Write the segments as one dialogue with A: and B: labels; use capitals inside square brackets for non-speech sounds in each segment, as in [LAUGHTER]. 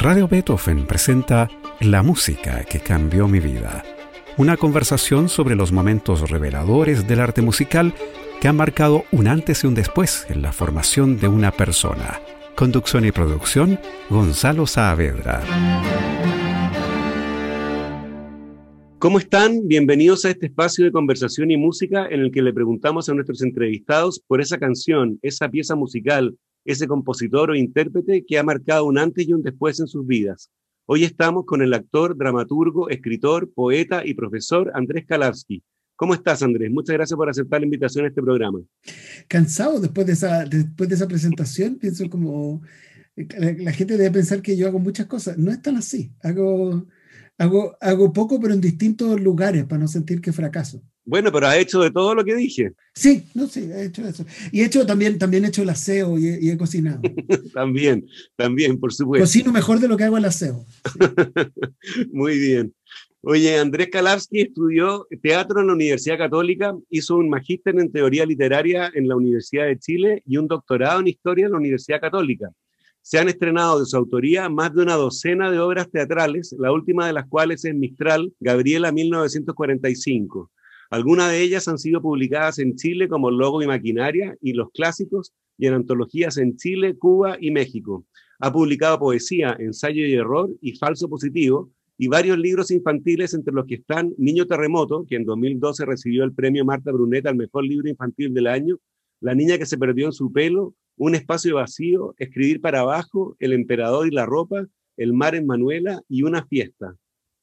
A: Radio Beethoven presenta La música que cambió mi vida. Una conversación sobre los momentos reveladores del arte musical que han marcado un antes y un después en la formación de una persona. Conducción y producción, Gonzalo Saavedra.
B: ¿Cómo están? Bienvenidos a este espacio de conversación y música en el que le preguntamos a nuestros entrevistados por esa canción, esa pieza musical, ese compositor o intérprete que ha marcado un antes y un después en sus vidas. Hoy estamos con el actor, dramaturgo, escritor, poeta y profesor Andrés Kalavsky. ¿Cómo estás, Andrés? Muchas gracias por aceptar la invitación a este programa.
C: Cansado después de esa, después de esa presentación, pienso como la, la gente debe pensar que yo hago muchas cosas. No es tan así. Hago, Hago, hago poco, pero en distintos lugares para no sentir que fracaso.
B: Bueno, pero ha hecho de todo lo que dije.
C: Sí, no, sí, he hecho eso. Y he hecho también, también he hecho el aseo y he, y he cocinado. [LAUGHS]
B: también, también, por supuesto.
C: Cocino mejor de lo que hago el aseo.
B: Sí. [LAUGHS] Muy bien. Oye, Andrés Kalavsky estudió teatro en la Universidad Católica, hizo un magíster en teoría literaria en la Universidad de Chile y un doctorado en historia en la Universidad Católica. Se han estrenado de su autoría más de una docena de obras teatrales, la última de las cuales es Mistral, Gabriela 1945. Algunas de ellas han sido publicadas en Chile como Logo y Maquinaria y los clásicos y en antologías en Chile, Cuba y México. Ha publicado poesía, ensayo y error y falso positivo y varios libros infantiles entre los que están Niño Terremoto, que en 2012 recibió el premio Marta Bruneta al mejor libro infantil del año, La niña que se perdió en su pelo, Un espacio vacío, Escribir para abajo, El emperador y la ropa, El mar en Manuela y Una fiesta.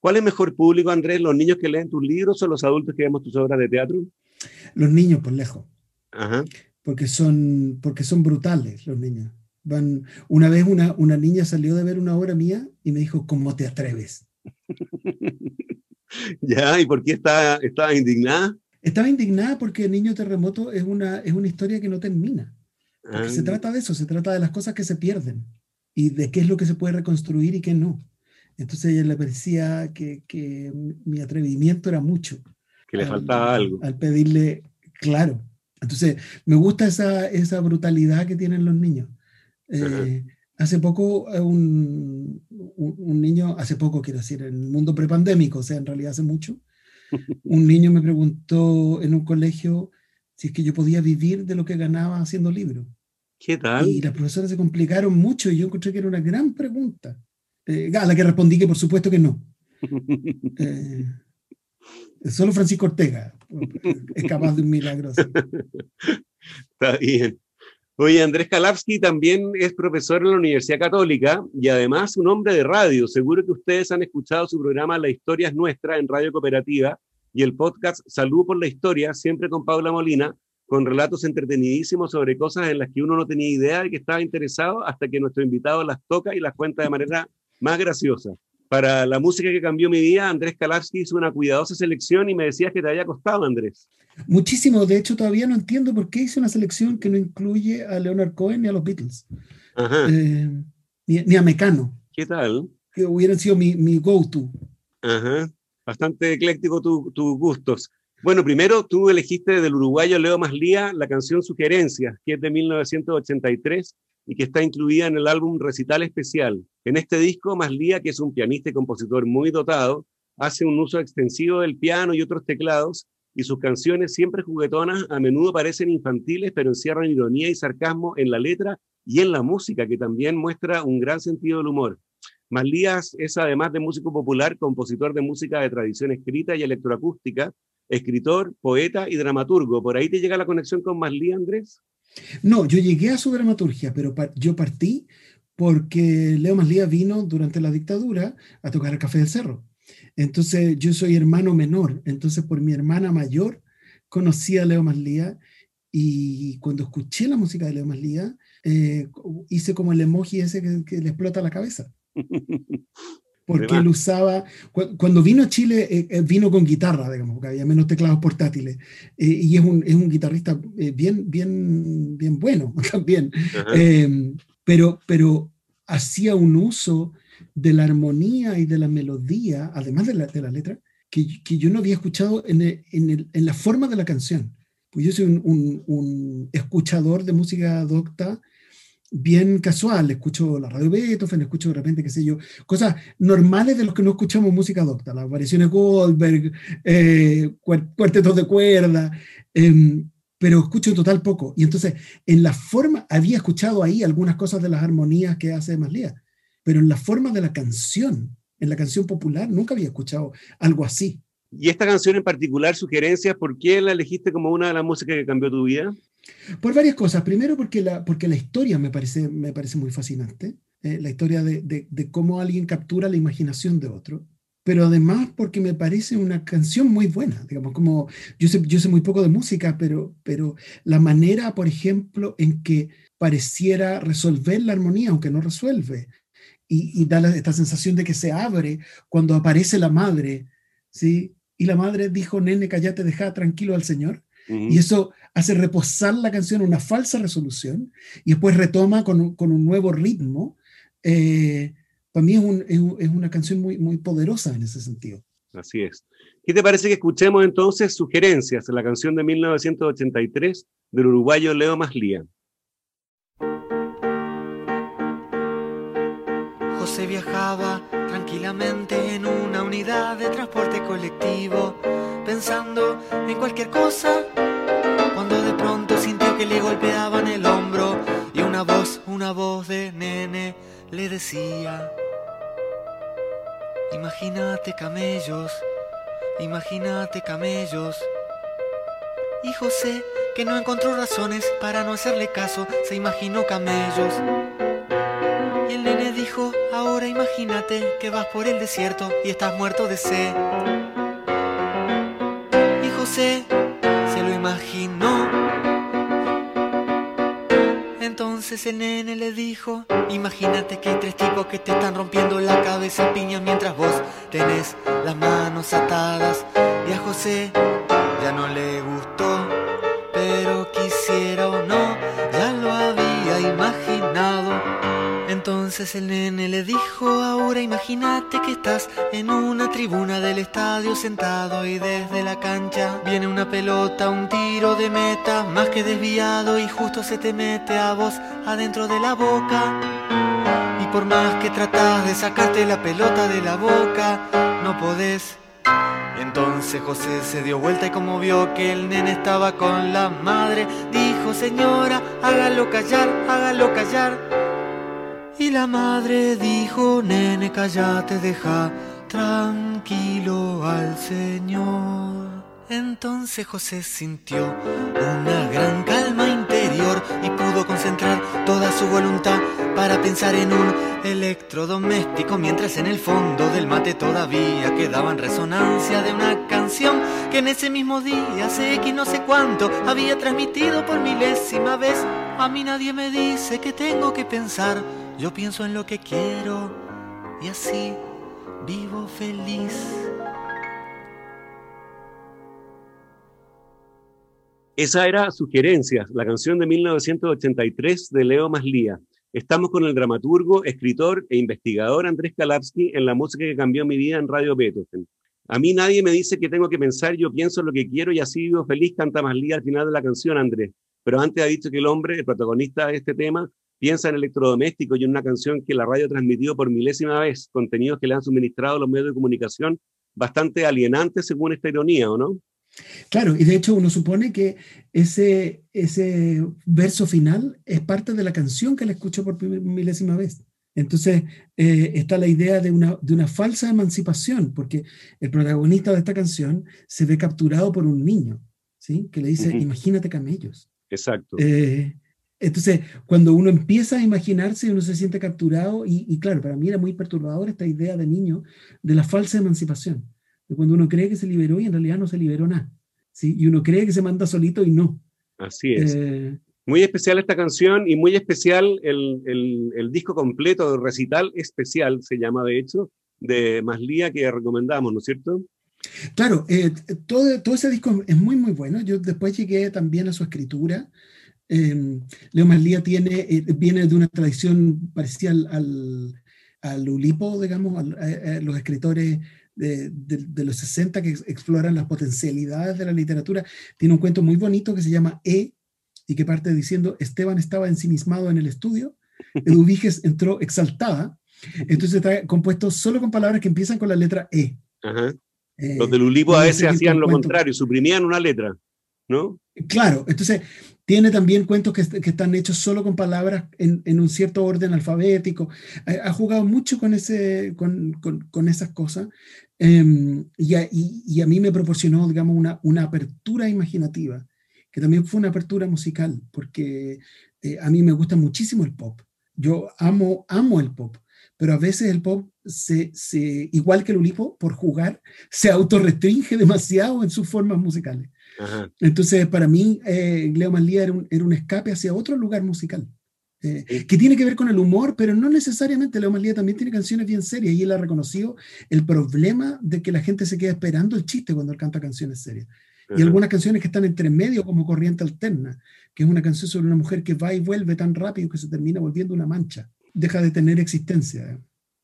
B: ¿Cuál es mejor público, Andrés? ¿Los niños que leen tus libros o los adultos que vemos tus obras de teatro?
C: Los niños, por lejos.
B: Ajá.
C: Porque son, porque son brutales los niños. Van, una vez una, una niña salió de ver una obra mía y me dijo, ¿cómo te atreves? [LAUGHS]
B: ya, ¿y por qué estaba, estaba indignada?
C: Estaba indignada porque Niño Terremoto es una, es una historia que no termina. Porque
B: Ah,
C: se trata de eso, se trata de las cosas que se pierden y de qué es lo que se puede reconstruir y qué no. Entonces a ella le parecía que, que mi atrevimiento era mucho.
B: que le
C: al-
B: faltaba algo.
C: Al pedirle, claro. Entonces, me gusta esa, esa brutalidad que tienen los niños. Eh, hace poco, eh, un, un, un niño, hace poco quiero decir, en el mundo prepandémico, o sea, en realidad hace mucho, [LAUGHS] un niño me preguntó en un colegio si es que yo podía vivir de lo que ganaba haciendo libros.
B: ¿Qué tal?
C: Y las profesoras se complicaron mucho y yo encontré que era una gran pregunta. Eh, a la que respondí que por supuesto que no. [LAUGHS] Eh, solo Francisco Ortega es capaz de un milagro así.
B: Está bien. Oye, Andrés Kalavsky también es profesor en la Universidad Católica y además un hombre de radio. Seguro que ustedes han escuchado su programa La Historia es Nuestra en Radio Cooperativa y el podcast Salud por la Historia, siempre con Paula Molina, con relatos entretenidísimos sobre cosas en las que uno no tenía idea de que estaba interesado hasta que nuestro invitado las toca y las cuenta de manera más graciosa. Para la música que cambió mi vida, Andrés Kalavsky hizo una cuidadosa selección y me decías que te había costado, Andrés.
C: Muchísimo, de hecho todavía no entiendo por qué hice una selección que no incluye a Leonard Cohen ni a los Beatles,
B: Ajá.
C: eh, ni, ni, a Mecano,
B: ¿Qué tal?
C: que hubieran sido mi, mi go-to.
B: Ajá. Bastante ecléctico tus tu gustos. Bueno, primero tú elegiste del uruguayo Leo Maslía la canción Sugerencias, que es de 1983 y que está incluida en el álbum Recital Especial. En este disco, Maslía, que es un pianista y compositor muy dotado, hace un uso extensivo del piano y otros teclados, y sus canciones, siempre juguetonas, a menudo parecen infantiles, pero encierran ironía y sarcasmo en la letra y en la música, que también muestra un gran sentido del humor. Maslías es, además de músico popular, compositor de música de tradición escrita y electroacústica, escritor, poeta y dramaturgo. ¿Por ahí te llega la conexión con Maslía, Andrés?
C: No, yo llegué a su dramaturgia, pero yo partí porque Leo Maslía vino durante la dictadura a tocar el Café del Cerro. Entonces yo soy hermano menor, entonces por mi hermana mayor conocí a Leo Maslía y cuando escuché la música de Leo Maslía eh, hice como el emoji ese que le explota la cabeza. [LAUGHS] Porque él usaba, cuando vino a Chile, eh, vino con guitarra, digamos, porque había menos teclados portátiles, eh, y es un, es un guitarrista eh, bien, bien, bien bueno [LAUGHS] también, eh, pero, pero hacía un uso de la armonía y de la melodía, además de la, de la letra, que, que, yo no había escuchado en, el, en, el, en, la forma de la canción. Pues yo soy un, un, un escuchador de música docta bien casual, escucho la radio Beethoven, escucho de repente, qué sé yo, cosas normales de los que no escuchamos música docta, las variaciones Goldberg, eh, cuartetos de cuerda, em, pero escucho total poco. Y entonces, en la forma, había escuchado ahí algunas cosas de las armonías que hace Maslía, pero en la forma de la canción, en la canción popular, nunca había escuchado algo así.
B: Y esta canción en particular, sugerencias, ¿por qué la elegiste como una de las músicas que cambió tu vida?
C: Por varias cosas. Primero porque la, porque la historia me parece, me parece muy fascinante. Eh, la historia de, de, cómo alguien captura la imaginación de otro. Pero además porque me parece una canción muy buena. Digamos, como yo sé, yo sé muy poco de música, pero, pero la manera, por ejemplo, en que pareciera resolver la armonía, aunque no resuelve, y, y da esta sensación de que se abre cuando aparece la madre, ¿sí? Y la madre dijo, nene, callate, deja tranquilo al Señor. Y eso hace reposar la canción una falsa resolución y después retoma con un, con un nuevo ritmo. Eh, para mí es, es, una canción muy, muy poderosa en ese sentido.
B: Así es. ¿Qué te parece que escuchemos entonces sugerencias en la canción de 1983 del uruguayo Leo Maslía?
D: José viajaba tranquilamente en una unidad de transporte colectivo, pensando en cualquier cosa cuando de pronto sintió que le golpeaban el hombro y una voz, una voz de nene le decía, imagínate camellos, imagínate camellos. Y José, que no encontró razones para no hacerle caso, se imaginó camellos. Y el nene dijo, ahora imagínate que vas por el desierto y estás muerto de sed. José se lo imaginó Entonces el nene le dijo, imagínate que hay tres tipos que te están rompiendo la cabeza piña mientras vos tenés las manos atadas. Y a José ya no le gustó, pero quisiera El nene le dijo, ahora imagínate que estás en una tribuna del estadio sentado y desde la cancha viene una pelota, un tiro de meta, más que desviado y justo se te mete a vos adentro de la boca. Y por más que tratás de sacarte la pelota de la boca, no podés. Entonces José se dio vuelta y como vio que el nene estaba con la madre, dijo, señora, hágalo callar, hágalo callar. Y la madre dijo, nene, callate, deja tranquilo al Señor. Entonces José sintió una gran calma interior y pudo concentrar toda su voluntad para pensar en un electrodoméstico mientras en el fondo del mate todavía quedaba en resonancia de una canción que en ese mismo día, sé que no sé cuánto, había transmitido por milésima vez. A mí nadie me dice que tengo que pensar yo pienso en lo que quiero y así vivo feliz.
B: Esa era Sugerencias, la canción de 1983 de Leo Maslía. Estamos con el dramaturgo, escritor e investigador Andrés Kalapsky en la música que cambió mi vida en Radio Beethoven. A mí nadie me dice que tengo que pensar, yo pienso en lo que quiero y así vivo feliz, canta Maslía al final de la canción, Andrés. Pero antes ha dicho que el hombre, el protagonista de este tema, piensa en electrodomésticos y en una canción que la radio ha transmitido por milésima vez, contenidos que le han suministrado los medios de comunicación bastante alienantes según esta ironía, ¿o no?
C: Claro, y de hecho uno supone que ese, ese verso final es parte de la canción que le escuchó por milésima vez. Entonces eh, está la idea de una, de una falsa emancipación, porque el protagonista de esta canción se ve capturado por un niño, ¿sí? que le dice, imagínate camellos.
B: Exacto.
C: Eh, entonces, cuando uno empieza a imaginarse, uno se siente capturado y, claro, para mí era muy perturbador esta idea de niño de la falsa emancipación, de cuando uno cree que se liberó y en realidad no se liberó nada, ¿sí? Y uno cree que se manda solito y no.
B: Así es. Eh, muy especial esta canción y muy especial el, el, disco completo, el recital especial, se llama de hecho, de Maslía que recomendamos, ¿no es cierto?
C: Claro, eh, todo, todo ese disco es muy, muy bueno. Yo después llegué también a su escritura. Em, Leo Maslía tiene, eh, viene de una tradición parecida al, al, Ulipo, digamos, a, los escritores de, de, los 60 que exploran las potencialidades de la literatura. Tiene un cuento muy bonito que se llama E y que parte diciendo, Esteban estaba ensimismado en el estudio Eduviges entró exaltada, entonces está compuesto solo con palabras que empiezan con la letra E.
B: Ajá. Los de Lulipo a veces hacían lo contrario, suprimían una letra, ¿no?
C: Claro, entonces tiene también cuentos que, están hechos solo con palabras en, un cierto orden alfabético. Ha, jugado mucho con, ese, con, esas cosas em, y, a, mí me proporcionó, digamos, una, apertura imaginativa, que también fue una apertura musical, porque eh, a mí me gusta muchísimo el pop. Yo amo, el pop, pero a veces el pop, igual que el ulipo, por jugar, se autorrestringe demasiado en sus formas musicales. Entonces, para mí, eh, Leo Manlía era un, era un, escape hacia otro lugar musical. Eh, que tiene que ver con el humor, pero no necesariamente. Leo Manlía también tiene canciones bien serias y él ha reconocido el problema de que la gente se queda esperando el chiste cuando él canta canciones serias. Y algunas canciones que están entre medio, como Corriente Alterna, que es una canción sobre una mujer que va y vuelve tan rápido que se termina volviendo una mancha. Deja de tener existencia.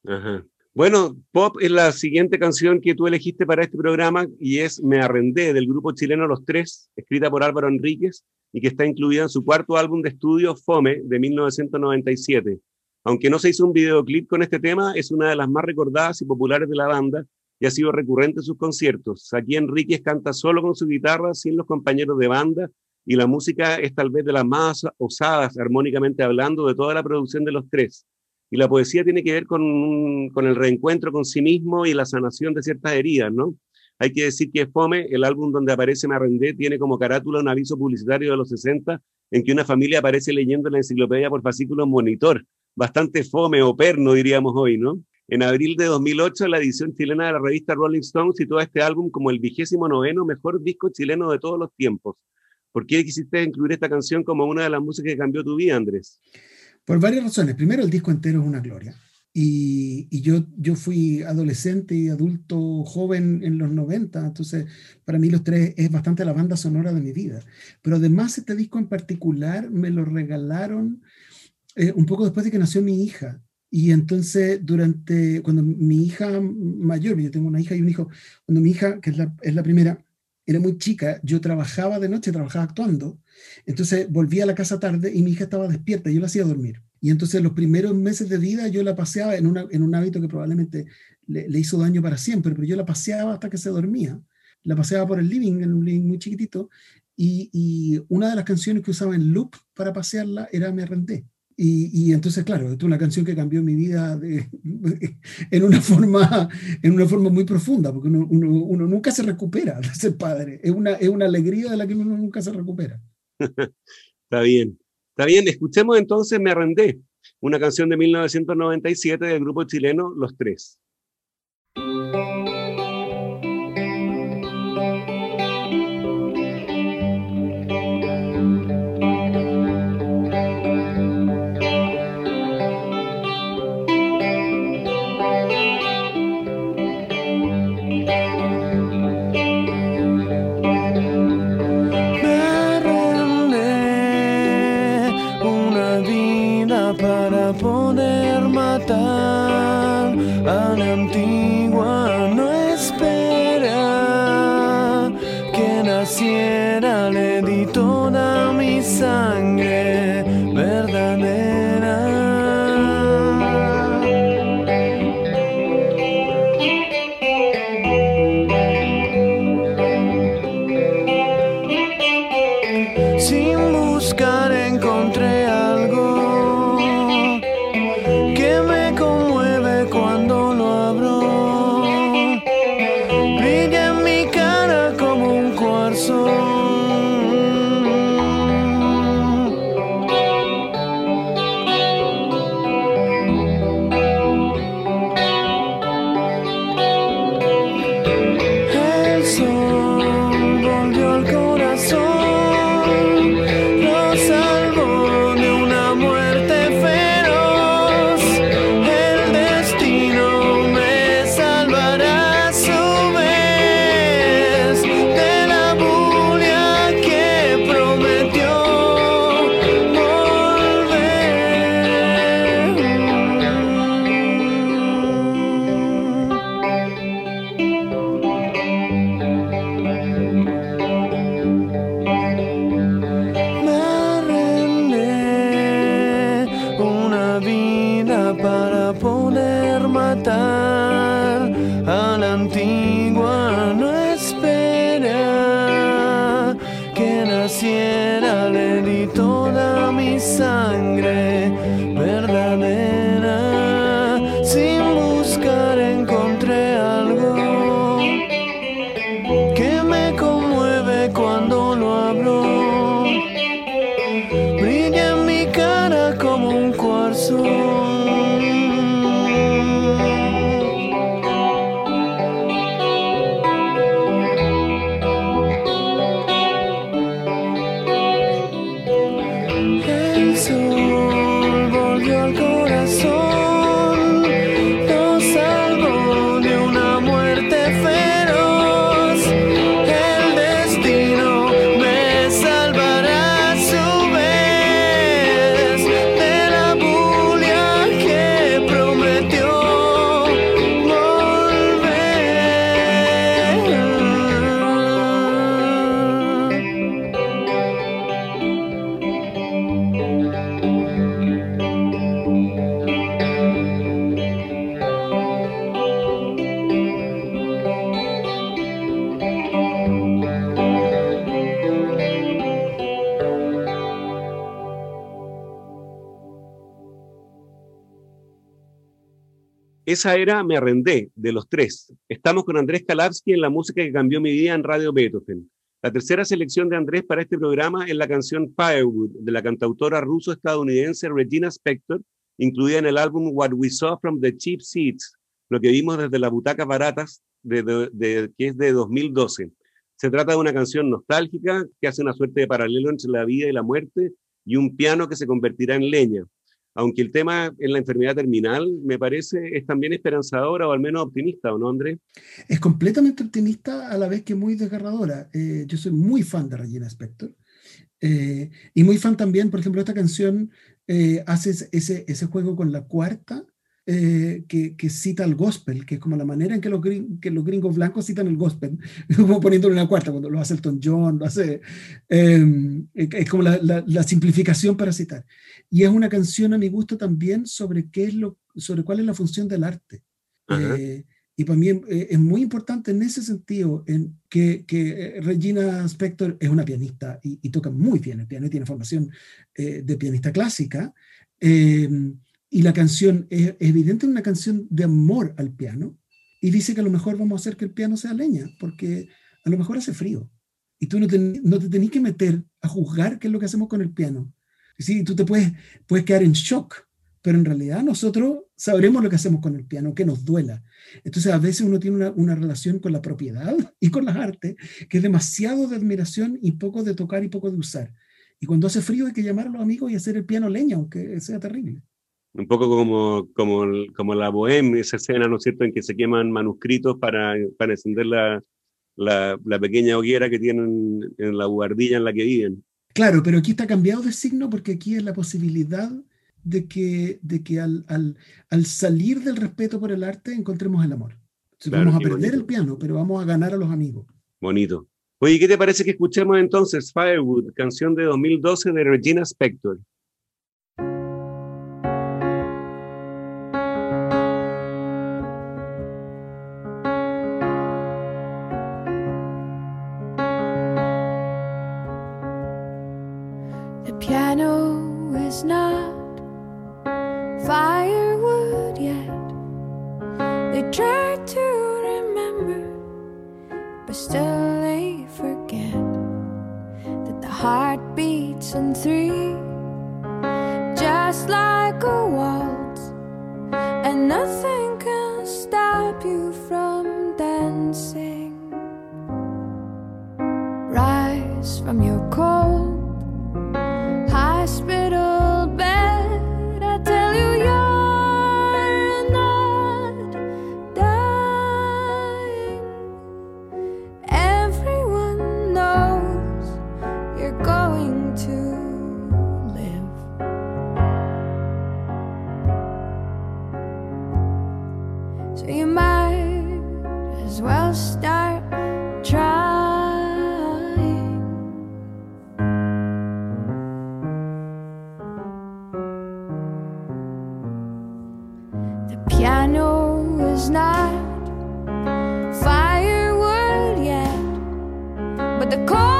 B: Ajá. Bueno, Pop es la siguiente canción que tú elegiste para este programa y es Me Arrendé del grupo chileno Los Tres, escrita por Álvaro Enríquez y que está incluida en su cuarto álbum de estudio Fome de 1997. Aunque no se hizo un videoclip con este tema, es una de las más recordadas y populares de la banda y ha sido recurrente en sus conciertos. Aquí Enríquez canta solo con su guitarra, sin los compañeros de banda, y la música es tal vez de las más osadas, armónicamente hablando, de toda la producción de los tres. Y la poesía tiene que ver con, con, el reencuentro con sí mismo y la sanación de ciertas heridas, ¿no? Hay que decir que Fome, el álbum donde aparece Me Arrendé, tiene como carátula un aviso publicitario de los 60 en que una familia aparece leyendo la enciclopedia por fascículo monitor. Bastante fome o perno, diríamos hoy, ¿no? En abril de 2008, la edición chilena de la revista Rolling Stone situó este álbum como el vigésimo noveno mejor disco chileno de todos los tiempos. ¿Por qué quisiste incluir esta canción como una de las músicas que cambió tu vida, Andrés?
C: Por varias razones. Primero, el disco entero es una gloria. Y, y, yo, yo fui adolescente y adulto joven en los 90, entonces para mí los tres es bastante la banda sonora de mi vida. Pero además este disco en particular me lo regalaron eh, un poco después de que nació mi hija. Y entonces durante, cuando mi hija mayor, yo tengo una hija y un hijo, cuando mi hija, que es la, es la primera, era muy chica, yo trabajaba de noche, trabajaba actuando, entonces volvía a la casa tarde y mi hija estaba despierta, yo la hacía dormir. Y entonces los primeros meses de vida yo la paseaba en, una, en un hábito que probablemente le, hizo daño para siempre, pero yo la paseaba hasta que se dormía. La paseaba por el living, en un living muy chiquitito, y, y una de las canciones que usaba en loop para pasearla era Me Renté. Y, entonces, claro, es una canción que cambió mi vida [LAUGHS] en, una forma, en una forma muy profunda, porque uno, nunca se recupera de ser padre. Es una, es una alegría de la que uno nunca se recupera. [LAUGHS]
B: Está bien. Está bien, escuchemos entonces Me Arrendé, una canción de 1997 del grupo chileno Los Tres. Esa era Me Arrendé, de los tres. Estamos con Andrés Kalavsky en la música que cambió mi vida en Radio Beethoven. La tercera selección de Andrés para este programa es la canción Firewood, de la cantautora ruso-estadounidense Regina Spektor, incluida en el álbum What We Saw from the Cheap Seats, lo que vimos desde las butacas baratas, de- que es de 2012. Se trata de una canción nostálgica que hace una suerte de paralelo entre la vida y la muerte y un piano que se convertirá en leña aunque el tema en la enfermedad terminal me parece es también esperanzadora o al menos optimista, ¿o no, Andrés?
C: Es completamente optimista a la vez que muy desgarradora. Eh, yo soy muy fan de Regina Spektor. Eh, y muy fan también, por ejemplo, esta canción eh, hace ese juego con la cuarta eh, que, que cita el gospel, que es como la manera en que los, gring- que los gringos blancos citan el gospel, [LAUGHS] como poniéndole una cuarta, cuando lo hace Elton John, lo hace... eh, es como la, la- la simplificación para citar. Y es una canción a mi gusto también sobre, qué es lo, sobre cuál es la función del arte. Eh, y para mí eh, es muy importante en ese sentido en que, que eh, Regina Spektor es una pianista y, y toca muy bien el piano y tiene formación eh, de pianista clásica. Y la canción es evidente una canción de amor al piano y dice que a lo mejor vamos a hacer que el piano sea leña porque a lo mejor hace frío y tú no te, no te tenés que meter a juzgar qué es lo que hacemos con el piano. Sí, tú te puedes, puedes quedar en shock, pero en realidad nosotros sabremos lo que hacemos con el piano, que nos duela. Entonces a veces uno tiene una, una relación con la propiedad [LAUGHS] y con las artes que es demasiado de admiración y poco de tocar y poco de usar. Y cuando hace frío hay que llamar a los amigos y hacer el piano leña, aunque sea terrible.
B: Un poco como, como, como la bohème, esa escena, ¿no es cierto?, en que se queman manuscritos para, para encender la, la, la pequeña hoguera que tienen en la buhardilla en la que viven.
C: Claro, pero aquí está cambiado de signo porque aquí es la posibilidad de que, de que al, al, al salir del respeto por el arte encontremos el amor. Entonces,
B: Claro,
C: vamos a perder
B: bonito.
C: el piano, pero vamos a ganar a los amigos.
B: Bonito. Oye, ¿qué te parece que escuchemos entonces Firewood, canción de 2012 de Regina Spektor?
E: Is not firewood yet, but the cold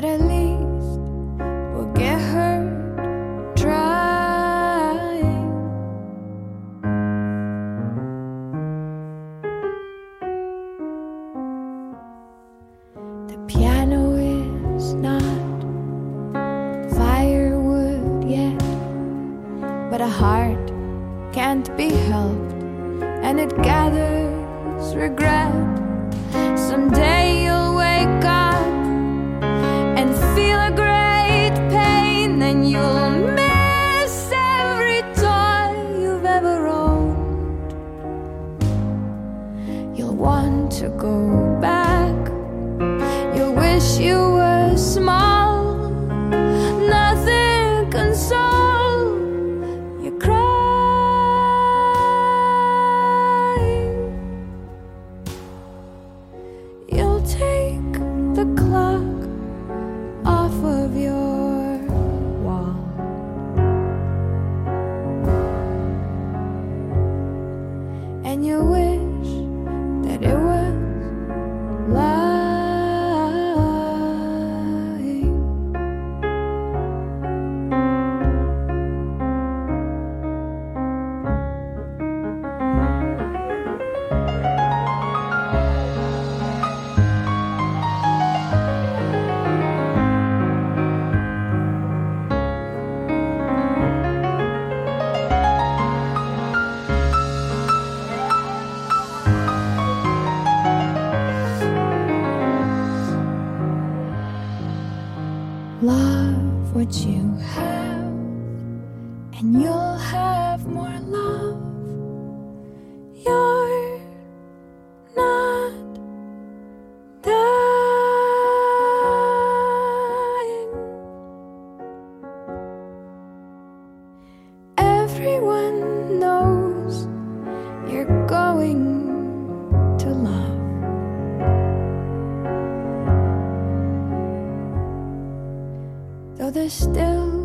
E: But at least to go back. You'll wish you were small. Still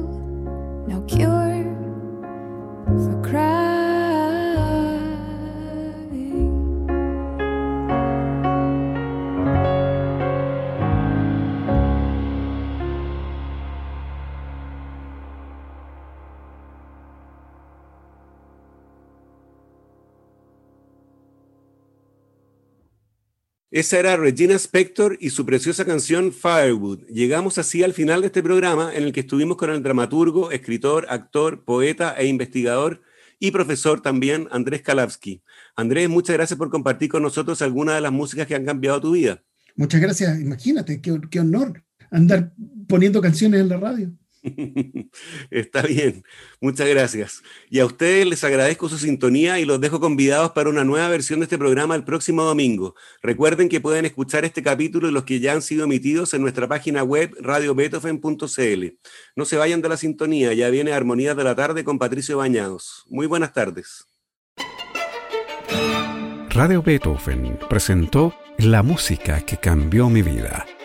B: Esa era Regina Spector y su preciosa canción Firewood. Llegamos así al final de este programa en el que estuvimos con el dramaturgo, escritor, actor, poeta e investigador y profesor también Andrés Kalavsky. Andrés, muchas gracias por compartir con nosotros algunas de las músicas que han cambiado tu vida.
C: Muchas gracias. Imagínate, qué, qué honor andar poniendo canciones en la radio. [LAUGHS]
B: Está bien, muchas gracias. Y a ustedes les agradezco su sintonía y los dejo convidados para una nueva versión de este programa el próximo domingo. Recuerden que pueden escuchar este capítulo y los que ya han sido emitidos en nuestra página web radiobeethoven.cl. No se vayan de la sintonía, ya viene Armonías de la Tarde con Patricio Bañados. Muy buenas tardes.
A: Radio Beethoven presentó La música que cambió mi vida,